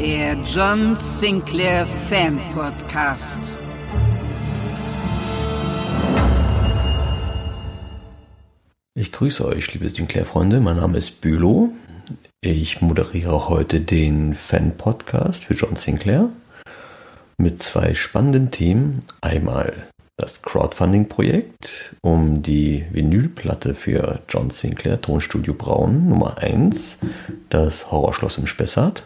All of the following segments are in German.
Der John Sinclair Fan Podcast. Ich grüße euch, liebe Sinclair-Freunde. Mein Name ist Bülow. Ich moderiere heute den Fan-Podcast für John Sinclair mit zwei spannenden Themen. Einmal das Crowdfunding-Projekt um die Vinylplatte für John Sinclair Tonstudio Braun Nummer 1, das Horrorschloss im Spessart.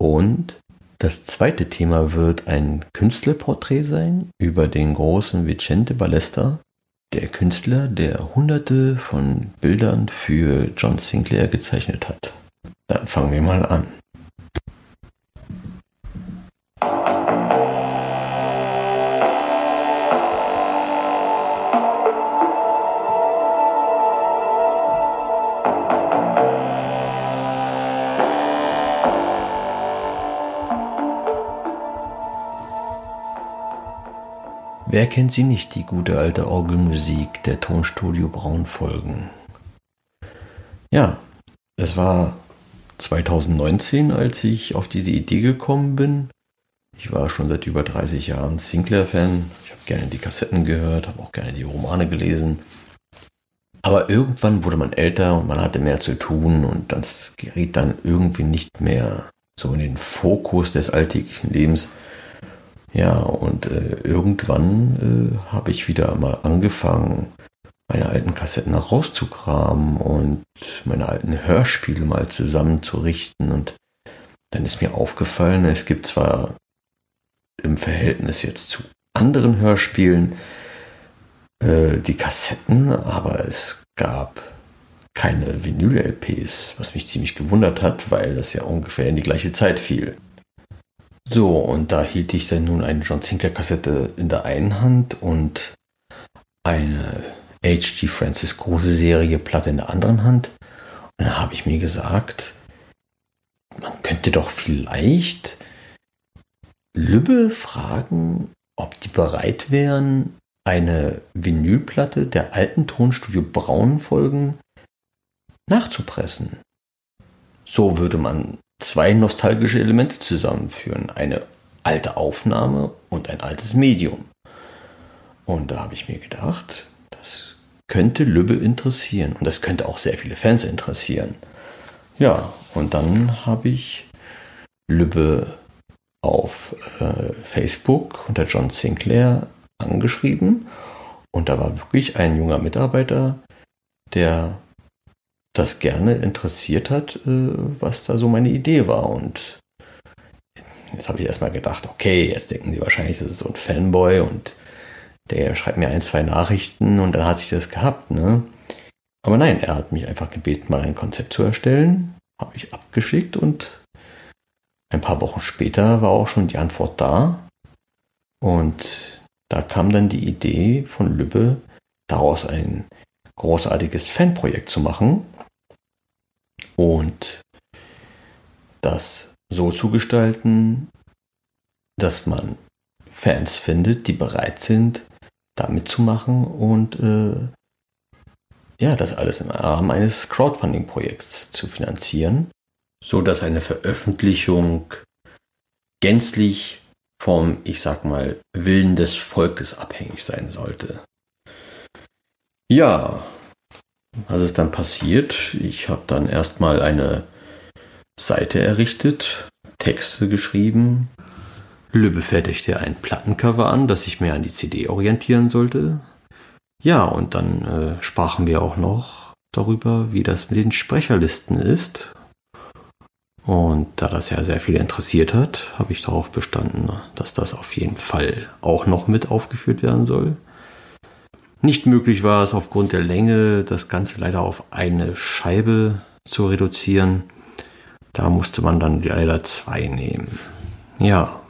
Und das zweite Thema wird ein Künstlerporträt sein über den großen Vicente Ballesta, der Künstler, der hunderte von Bildern für John Sinclair gezeichnet hat. Dann fangen wir mal an. Wer kennt sie nicht, die gute alte Orgelmusik der Tonstudio Braun-Folgen? Ja, es war 2019, als ich auf diese Idee gekommen bin. Ich war schon seit über 30 Jahren Sinclair-Fan. Ich habe gerne die Kassetten gehört, habe auch gerne die Romane gelesen. Aber irgendwann wurde man älter und man hatte mehr zu tun und das geriet dann irgendwie nicht mehr so in den Fokus des alltäglichen Lebens. Ja, und äh, irgendwann äh, habe ich wieder mal angefangen, meine alten Kassetten rauszukramen und meine alten Hörspiele mal zusammenzurichten. Und dann ist mir aufgefallen, es gibt zwar im Verhältnis jetzt zu anderen Hörspielen äh, die Kassetten, aber es gab keine Vinyl-LPs, was mich ziemlich gewundert hat, weil das ja ungefähr in die gleiche Zeit fiel. So, und da hielt ich dann nun eine John Sinclair Kassette in der einen Hand und eine H.G. Francis Kruse Serie Platte in der anderen Hand. Und dann habe ich mir gesagt, man könnte doch vielleicht Lübbe fragen, ob die bereit wären, eine Vinylplatte der alten Tonstudio Braun Folgen nachzupressen. So würde man zwei nostalgische Elemente zusammenführen. Eine alte Aufnahme und ein altes Medium. Und da habe ich mir gedacht, das könnte Lübbe interessieren. Und das könnte auch sehr viele Fans interessieren. Ja, und dann habe ich Lübbe auf äh, Facebook unter John Sinclair angeschrieben. Und da war wirklich ein junger Mitarbeiter, der das gerne interessiert hat, äh, was da so meine Idee war. Und jetzt habe ich erstmal gedacht, okay, jetzt denken sie wahrscheinlich, das ist so ein Fanboy und der schreibt mir ein, zwei Nachrichten und dann hat sich das gehabt, ne? Aber nein, er hat mich einfach gebeten, mal ein Konzept zu erstellen. Habe ich abgeschickt und ein paar Wochen später war auch schon die Antwort da. Und da kam dann die Idee von Lübbe, daraus ein großartiges Fanprojekt zu machen und das so zu gestalten, dass man Fans findet, die bereit sind, da mitzumachen und äh, ja, das alles im Rahmen eines Crowdfunding-Projekts zu finanzieren, so dass eine Veröffentlichung gänzlich vom, ich sag mal, Willen des Volkes abhängig sein sollte. Ja, was ist dann passiert? Ich habe dann erstmal eine Seite errichtet, Texte geschrieben. Lübbe fertigte ein Plattencover an, das ich mehr an die CD orientieren sollte. Ja, und dann äh, sprachen wir auch noch darüber, wie das mit den Sprecherlisten ist. Und da das ja sehr viele interessiert hat, habe ich darauf bestanden, dass das auf jeden Fall auch noch mit aufgeführt werden soll. Nicht möglich war es aufgrund der Länge, das Ganze leider auf eine Scheibe zu reduzieren. Da musste man dann leider zwei nehmen. Ja.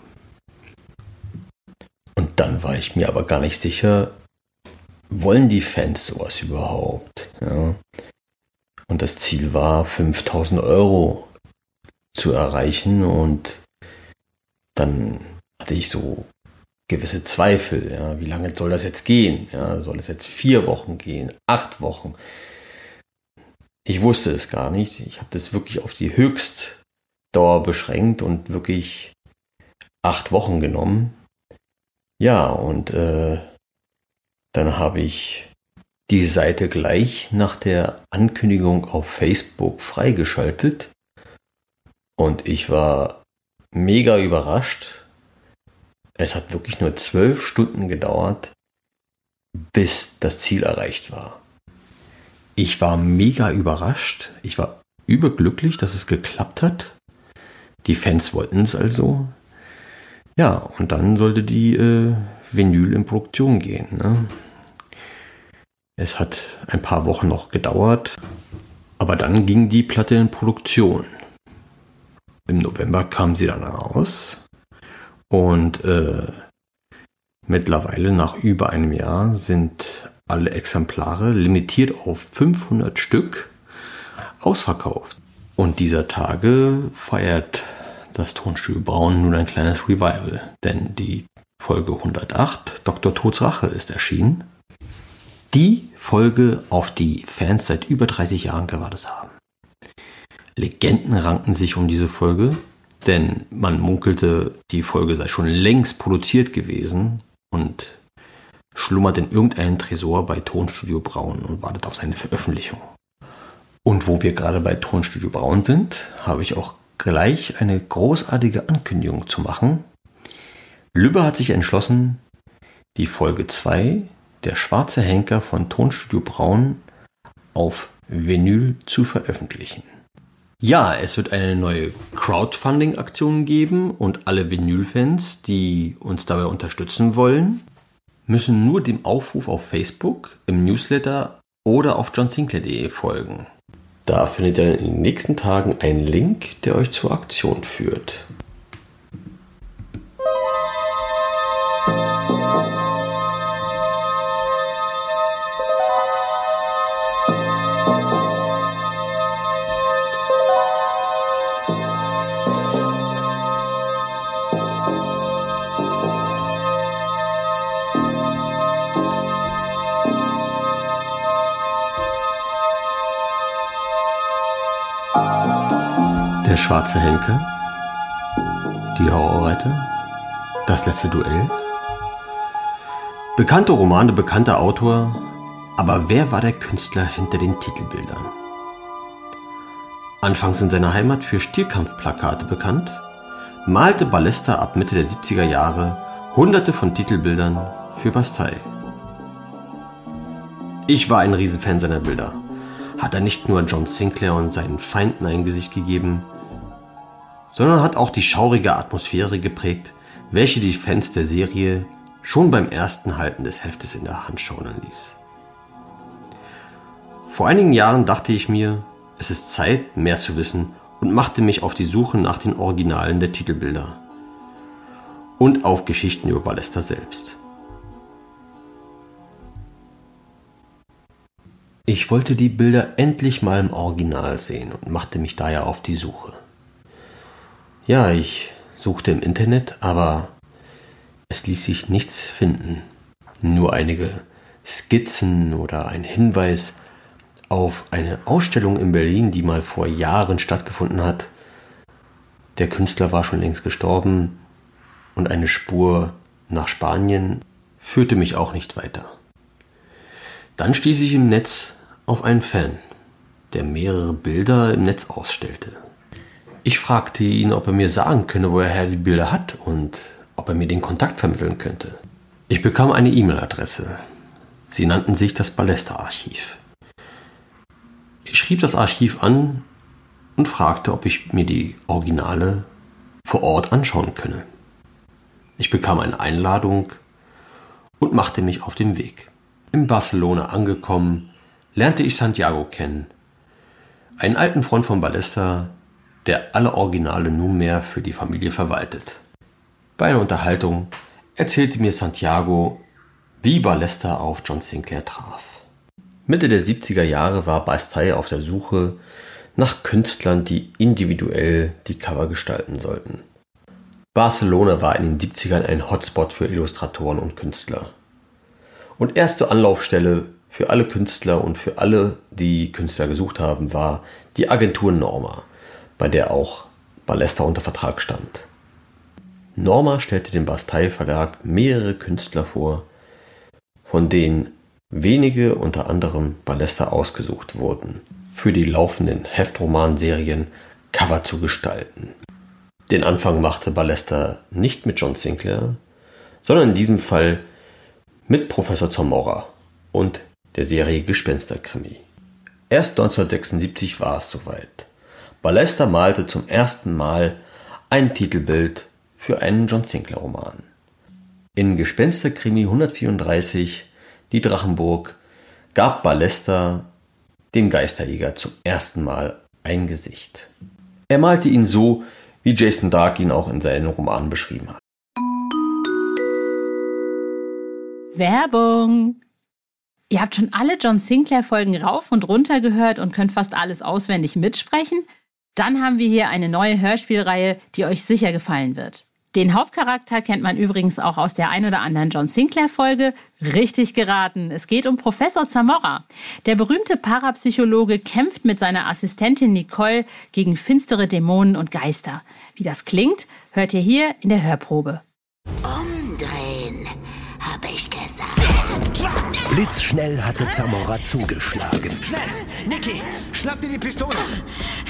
Und dann war ich mir aber gar nicht sicher, wollen die Fans sowas überhaupt? Ja. Und das Ziel war, 5000 Euro zu erreichen und dann hatte ich so gewisse Zweifel. Ja, wie lange soll das jetzt gehen? Ja, soll es jetzt vier Wochen gehen? Acht Wochen? Ich wusste es gar nicht. Ich habe das wirklich auf die Höchstdauer beschränkt und wirklich acht Wochen genommen. Ja, und äh, dann habe ich die Seite gleich nach der Ankündigung auf Facebook freigeschaltet. Und ich war mega überrascht. Es hat wirklich nur zwölf Stunden gedauert, bis das Ziel erreicht war. Ich war mega überrascht. Ich war überglücklich, dass es geklappt hat. Die Fans wollten es also. Ja, und dann sollte die äh, Vinyl in Produktion gehen. Ne? Es hat ein paar Wochen noch gedauert, aber dann ging die Platte in Produktion. Im November kam sie dann raus und äh, mittlerweile nach über einem Jahr sind alle Exemplare limitiert auf 500 Stück ausverkauft. Und dieser Tage feiert das Tonstudio Braun nun ein kleines Revival, denn die Folge 108, Dr. Tods Rache, ist erschienen. Die Folge, auf die Fans seit über 30 Jahren gewartet haben. Legenden ranken sich um diese Folge, denn man munkelte, die Folge sei schon längst produziert gewesen und schlummert in irgendeinem Tresor bei Tonstudio Braun und wartet auf seine Veröffentlichung. Und wo wir gerade bei Tonstudio Braun sind, habe ich auch gleich eine großartige Ankündigung zu machen. Lübbe hat sich entschlossen, die Folge 2, der schwarze Henker von Tonstudio Braun, auf Vinyl zu veröffentlichen. Ja, es wird eine neue Crowdfunding-Aktion geben und alle Vinyl-Fans, die uns dabei unterstützen wollen, müssen nur dem Aufruf auf Facebook, im Newsletter oder auf johnsinclair.de folgen. Da findet ihr in den nächsten Tagen einen Link, der euch zur Aktion führt. Schwarze Henker, die Horrorreiter, das letzte Duell. Bekannte Romane, bekannter Autor, aber wer war der Künstler hinter den Titelbildern? Anfangs in seiner Heimat für Stierkampfplakate bekannt, malte Ballester ab Mitte der 70er Jahre hunderte von Titelbildern für Bastei. Ich war ein Riesenfan seiner Bilder hat er nicht nur John Sinclair und seinen Feinden ein Gesicht gegeben, sondern hat auch die schaurige Atmosphäre geprägt, welche die Fans der Serie schon beim ersten Halten des Heftes in der Hand schaudern ließ. Vor einigen Jahren dachte ich mir, es ist Zeit, mehr zu wissen und machte mich auf die Suche nach den Originalen der Titelbilder und auf Geschichten über Ballester selbst. Ich wollte die Bilder endlich mal im Original sehen und machte mich daher auf die Suche. Ja, ich suchte im Internet, aber es ließ sich nichts finden. Nur einige Skizzen oder ein Hinweis auf eine Ausstellung in Berlin, die mal vor Jahren stattgefunden hat. Der Künstler war schon längst gestorben und eine Spur nach Spanien führte mich auch nicht weiter. Dann stieß ich im Netz auf einen Fan, der mehrere Bilder im Netz ausstellte. Ich fragte ihn, ob er mir sagen könne, wo er die Bilder hat und ob er mir den Kontakt vermitteln könnte. Ich bekam eine E-Mail-Adresse. Sie nannten sich das Ballester-Archiv. Ich schrieb das Archiv an und fragte, ob ich mir die Originale vor Ort anschauen könne. Ich bekam eine Einladung und machte mich auf den Weg. In Barcelona angekommen, lernte ich Santiago kennen. Einen alten Freund von Ballester, der alle Originale nunmehr für die Familie verwaltet. Bei einer Unterhaltung erzählte mir Santiago, wie Ballesta auf John Sinclair traf. Mitte der 70er Jahre war Bastei auf der Suche nach Künstlern, die individuell die Cover gestalten sollten. Barcelona war in den 70ern ein Hotspot für Illustratoren und Künstler. Und erste Anlaufstelle für alle Künstler und für alle, die Künstler gesucht haben, war die Agentur Norma, bei der auch Ballester unter Vertrag stand. Norma stellte dem Bastei Verlag mehrere Künstler vor, von denen wenige unter anderem Ballester ausgesucht wurden, für die laufenden Heftromanserien Cover zu gestalten. Den Anfang machte Ballester nicht mit John Sinclair, sondern in diesem Fall mit Professor Zamora und der Serie Gespensterkrimi. Erst 1976 war es soweit. Ballester malte zum ersten Mal ein Titelbild für einen John Sinclair Roman. In Gespensterkrimi 134 Die Drachenburg gab Ballester dem Geisterjäger zum ersten Mal ein Gesicht. Er malte ihn so, wie Jason Dark ihn auch in seinen Romanen beschrieben hat. Werbung! Ihr habt schon alle John Sinclair Folgen rauf und runter gehört und könnt fast alles auswendig mitsprechen? Dann haben wir hier eine neue Hörspielreihe, die euch sicher gefallen wird. Den Hauptcharakter kennt man übrigens auch aus der ein oder anderen John Sinclair-Folge. Richtig geraten. Es geht um Professor Zamora. Der berühmte Parapsychologe kämpft mit seiner Assistentin Nicole gegen finstere Dämonen und Geister. Wie das klingt, hört ihr hier in der Hörprobe. Umdrehen, habe ich gesagt. Blitzschnell hatte Zamora zugeschlagen. Schnell! Niki, schnapp dir die Pistole!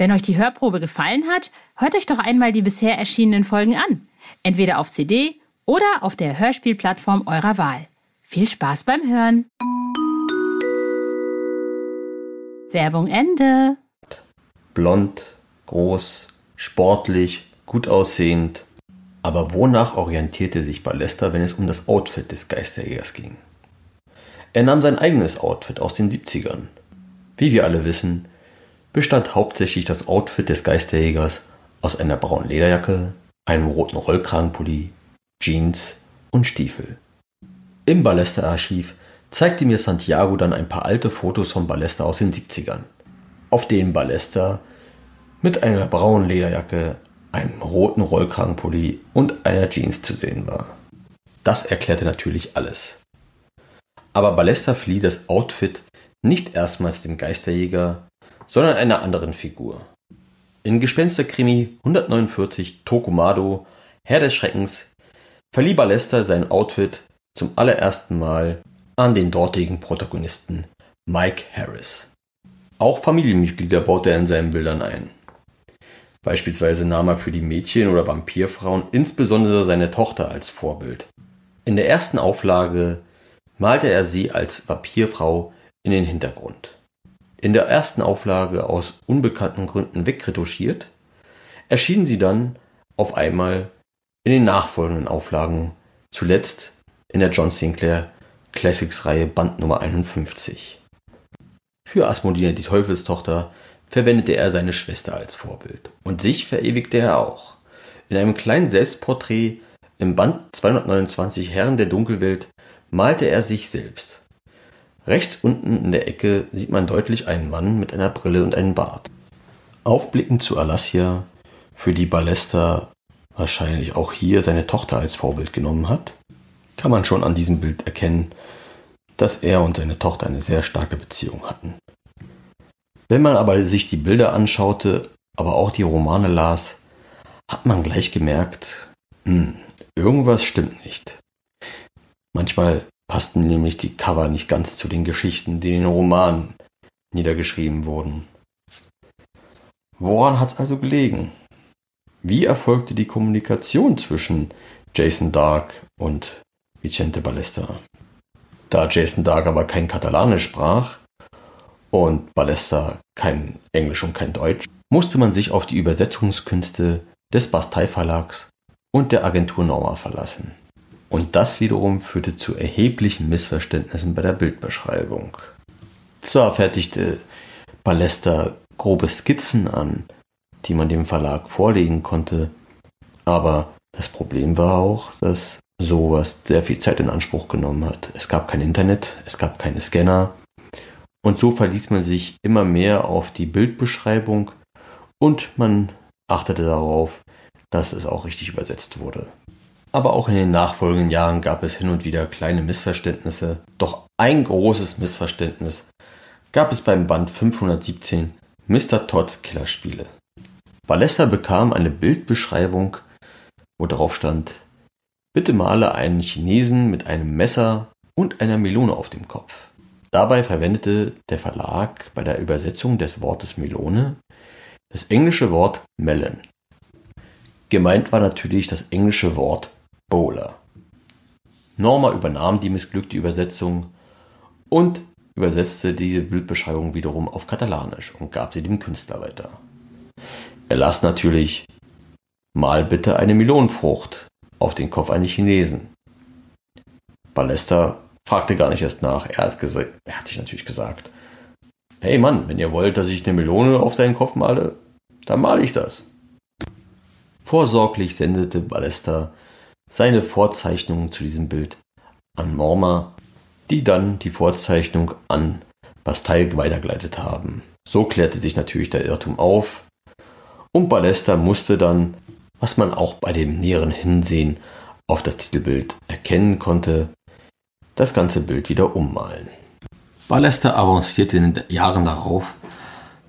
Wenn euch die Hörprobe gefallen hat, hört euch doch einmal die bisher erschienenen Folgen an. Entweder auf CD oder auf der Hörspielplattform eurer Wahl. Viel Spaß beim Hören. Werbung Ende. Blond, groß, sportlich, gut aussehend. Aber wonach orientierte sich Ballester, wenn es um das Outfit des Geisterjägers ging? Er nahm sein eigenes Outfit aus den 70ern. Wie wir alle wissen, bestand hauptsächlich das Outfit des Geisterjägers aus einer braunen Lederjacke, einem roten Rollkragenpulli, Jeans und Stiefel. Im Ballester-Archiv zeigte mir Santiago dann ein paar alte Fotos von Ballester aus den 70ern, auf denen Ballester mit einer braunen Lederjacke, einem roten Rollkragenpulli und einer Jeans zu sehen war. Das erklärte natürlich alles. Aber Ballester verlieh das Outfit nicht erstmals dem Geisterjäger, sondern einer anderen Figur. In Gespensterkrimi 149 Tokumado, Herr des Schreckens, verlieh Ballester sein Outfit zum allerersten Mal an den dortigen Protagonisten Mike Harris. Auch Familienmitglieder baute er in seinen Bildern ein. Beispielsweise nahm er für die Mädchen- oder Vampirfrauen insbesondere seine Tochter als Vorbild. In der ersten Auflage malte er sie als Vampirfrau in den Hintergrund. In der ersten Auflage aus unbekannten Gründen wegretuschiert, erschien sie dann auf einmal in den nachfolgenden Auflagen, zuletzt in der John Sinclair Classics Reihe Band Nummer 51. Für Asmodina die Teufelstochter verwendete er seine Schwester als Vorbild und sich verewigte er auch. In einem kleinen Selbstporträt im Band 229 Herren der Dunkelwelt malte er sich selbst. Rechts unten in der Ecke sieht man deutlich einen Mann mit einer Brille und einem Bart. Aufblickend zu Alassia, für die Ballester wahrscheinlich auch hier seine Tochter als Vorbild genommen hat, kann man schon an diesem Bild erkennen, dass er und seine Tochter eine sehr starke Beziehung hatten. Wenn man aber sich die Bilder anschaute, aber auch die Romane las, hat man gleich gemerkt, hm, irgendwas stimmt nicht. Manchmal passten nämlich die Cover nicht ganz zu den Geschichten, die in den Romanen niedergeschrieben wurden. Woran hat es also gelegen? Wie erfolgte die Kommunikation zwischen Jason Dark und Vicente Ballesta? Da Jason Dark aber kein Katalanisch sprach und Ballesta kein Englisch und kein Deutsch, musste man sich auf die Übersetzungskünste des Bastei Verlags und der Agentur Norma verlassen. Und das wiederum führte zu erheblichen Missverständnissen bei der Bildbeschreibung. Zwar fertigte Ballester grobe Skizzen an, die man dem Verlag vorlegen konnte, aber das Problem war auch, dass sowas sehr viel Zeit in Anspruch genommen hat. Es gab kein Internet, es gab keine Scanner und so verließ man sich immer mehr auf die Bildbeschreibung und man achtete darauf, dass es auch richtig übersetzt wurde. Aber auch in den nachfolgenden Jahren gab es hin und wieder kleine Missverständnisse. Doch ein großes Missverständnis gab es beim Band 517 Mr. Todds Killerspiele. Ballester bekam eine Bildbeschreibung, wo drauf stand, bitte male einen Chinesen mit einem Messer und einer Melone auf dem Kopf. Dabei verwendete der Verlag bei der Übersetzung des Wortes Melone das englische Wort Melon. Gemeint war natürlich das englische Wort Bowler. Norma übernahm die missglückte Übersetzung und übersetzte diese Bildbeschreibung wiederum auf Katalanisch und gab sie dem Künstler weiter. Er las natürlich Mal bitte eine Melonenfrucht auf den Kopf eines Chinesen. Ballester fragte gar nicht erst nach. Er hat, er hat sich natürlich gesagt, hey Mann, wenn ihr wollt, dass ich eine Melone auf seinen Kopf male, dann male ich das. Vorsorglich sendete Ballester seine Vorzeichnungen zu diesem Bild an Morma, die dann die Vorzeichnung an Bastei weitergeleitet haben. So klärte sich natürlich der Irrtum auf und Ballester musste dann, was man auch bei dem näheren Hinsehen auf das Titelbild erkennen konnte, das ganze Bild wieder ummalen. Ballester avancierte in den Jahren darauf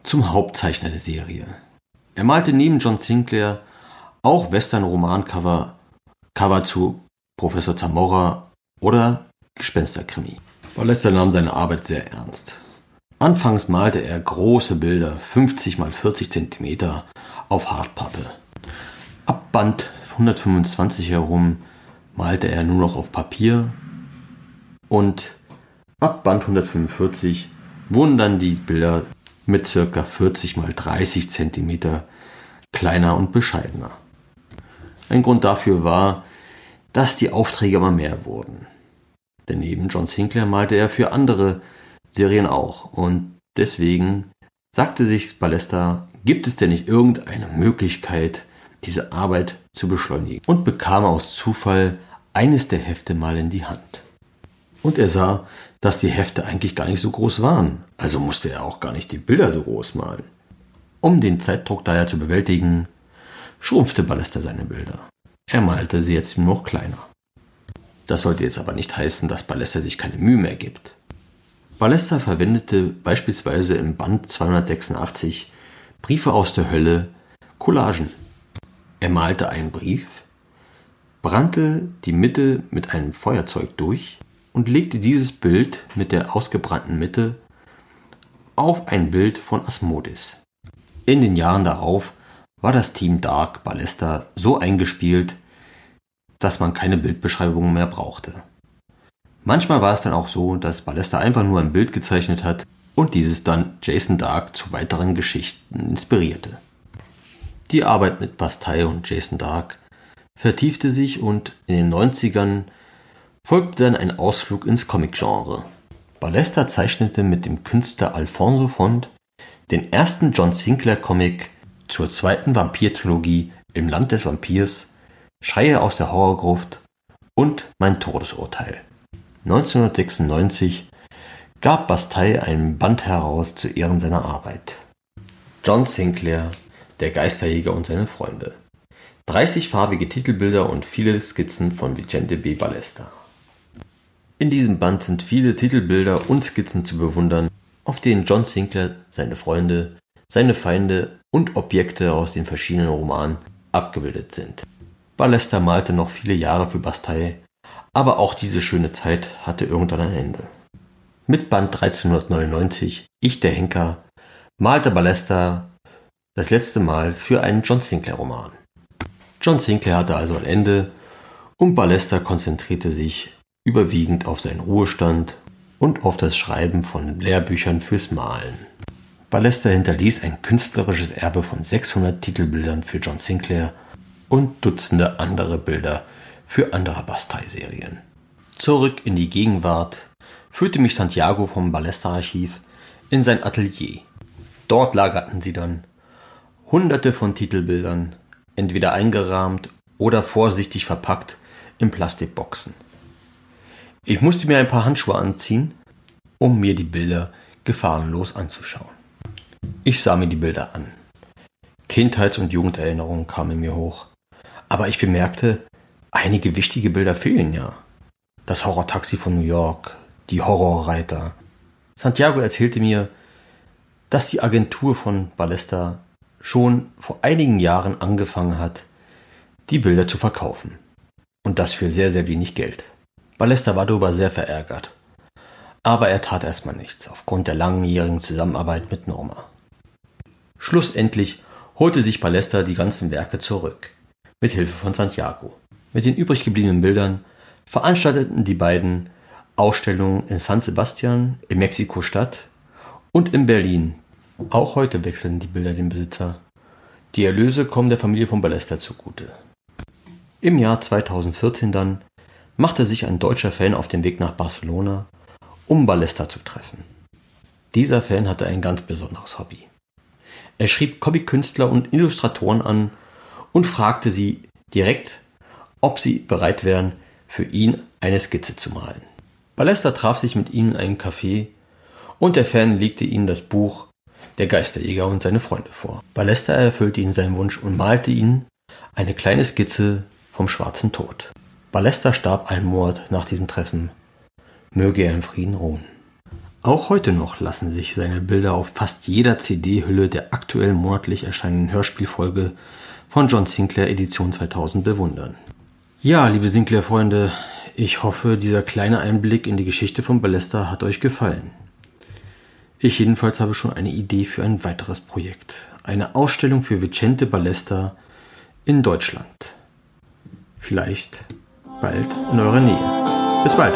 zum Hauptzeichner der Serie. Er malte neben John Sinclair auch Western-Romancover Cover zu Professor Zamora oder Gespensterkrimi. Ballester nahm seine Arbeit sehr ernst. Anfangs malte er große Bilder, 50 x 40 cm, auf Hartpappe. Ab Band 125 herum malte er nur noch auf Papier und ab Band 145 wurden dann die Bilder mit ca. 40 x 30 cm kleiner und bescheidener. Ein Grund dafür war, dass die Aufträge immer mehr wurden. Denn neben John Sinclair malte er für andere Serien auch. Und deswegen sagte sich Ballester, gibt es denn nicht irgendeine Möglichkeit, diese Arbeit zu beschleunigen? Und bekam aus Zufall eines der Hefte mal in die Hand. Und er sah, dass die Hefte eigentlich gar nicht so groß waren. Also musste er auch gar nicht die Bilder so groß malen. Um den Zeitdruck daher zu bewältigen, schrumpfte Ballester seine Bilder. Er malte sie jetzt nur noch kleiner. Das sollte jetzt aber nicht heißen, dass Ballester sich keine Mühe mehr gibt. Ballester verwendete beispielsweise im Band 286 Briefe aus der Hölle Collagen. Er malte einen Brief, brannte die Mitte mit einem Feuerzeug durch und legte dieses Bild mit der ausgebrannten Mitte auf ein Bild von Asmodis. In den Jahren darauf war das Team Dark Ballesta so eingespielt, dass man keine Bildbeschreibungen mehr brauchte. Manchmal war es dann auch so, dass Ballesta einfach nur ein Bild gezeichnet hat und dieses dann Jason Dark zu weiteren Geschichten inspirierte. Die Arbeit mit Bastei und Jason Dark vertiefte sich und in den 90ern folgte dann ein Ausflug ins Comic-Genre. Ballesta zeichnete mit dem Künstler Alfonso Font den ersten John Sinclair Comic zur zweiten Vampir-Trilogie Im Land des Vampirs, Schreie aus der Horrorgruft und Mein Todesurteil. 1996 gab Bastei einen Band heraus zu Ehren seiner Arbeit. John Sinclair, der Geisterjäger und seine Freunde. 30 farbige Titelbilder und viele Skizzen von Vicente B. Ballesta. In diesem Band sind viele Titelbilder und Skizzen zu bewundern, auf denen John Sinclair seine Freunde, seine Feinde und Objekte aus den verschiedenen Romanen abgebildet sind. Ballester malte noch viele Jahre für Bastei, Aber auch diese schöne Zeit hatte irgendwann ein Ende. Mit Band 1399, Ich der Henker, malte Ballester das letzte Mal für einen John Sinclair Roman. John Sinclair hatte also ein Ende und Ballester konzentrierte sich überwiegend auf seinen Ruhestand und auf das Schreiben von Lehrbüchern fürs Malen. Ballester hinterließ ein künstlerisches Erbe von 600 Titelbildern für John Sinclair und Dutzende andere Bilder für andere Bastei-Serien. Zurück in die Gegenwart führte mich Santiago vom Ballester-Archiv in sein Atelier. Dort lagerten sie dann hunderte von Titelbildern, entweder eingerahmt oder vorsichtig verpackt in Plastikboxen. Ich musste mir ein paar Handschuhe anziehen, um mir die Bilder gefahrenlos anzuschauen. Ich sah mir die Bilder an. Kindheits- und Jugenderinnerungen kamen mir hoch. Aber ich bemerkte, einige wichtige Bilder fehlen ja. Das Horrortaxi von New York, die Horrorreiter. Santiago erzählte mir, dass die Agentur von Ballesta schon vor einigen Jahren angefangen hat, die Bilder zu verkaufen. Und das für sehr, sehr wenig Geld. Ballester war darüber sehr verärgert. Aber er tat erstmal nichts, aufgrund der langjährigen Zusammenarbeit mit Norma. Schlussendlich holte sich Ballester die ganzen Werke zurück, mit Hilfe von Santiago. Mit den übrig gebliebenen Bildern veranstalteten die beiden Ausstellungen in San Sebastian, in Mexiko-Stadt und in Berlin. Auch heute wechseln die Bilder den Besitzer. Die Erlöse kommen der Familie von Ballester zugute. Im Jahr 2014 dann machte sich ein deutscher Fan auf den Weg nach Barcelona, um Ballester zu treffen. Dieser Fan hatte ein ganz besonderes Hobby. Er schrieb Comic-Künstler und Illustratoren an und fragte sie direkt, ob sie bereit wären, für ihn eine Skizze zu malen. Ballester traf sich mit ihnen in einem Café und der Fan legte ihnen das Buch Der Geisterjäger und seine Freunde vor. Ballester erfüllte ihnen seinen Wunsch und malte ihnen eine kleine Skizze vom schwarzen Tod. Ballester starb einen Monat nach diesem Treffen. Möge er in Frieden ruhen. Auch heute noch lassen sich seine Bilder auf fast jeder CD-Hülle der aktuell monatlich erscheinenden Hörspielfolge von John Sinclair Edition 2000 bewundern. Ja, liebe Sinclair-Freunde, ich hoffe, dieser kleine Einblick in die Geschichte von Ballester hat euch gefallen. Ich jedenfalls habe schon eine Idee für ein weiteres Projekt. Eine Ausstellung für Vicente Ballester in Deutschland. Vielleicht bald in eurer Nähe. Bis bald!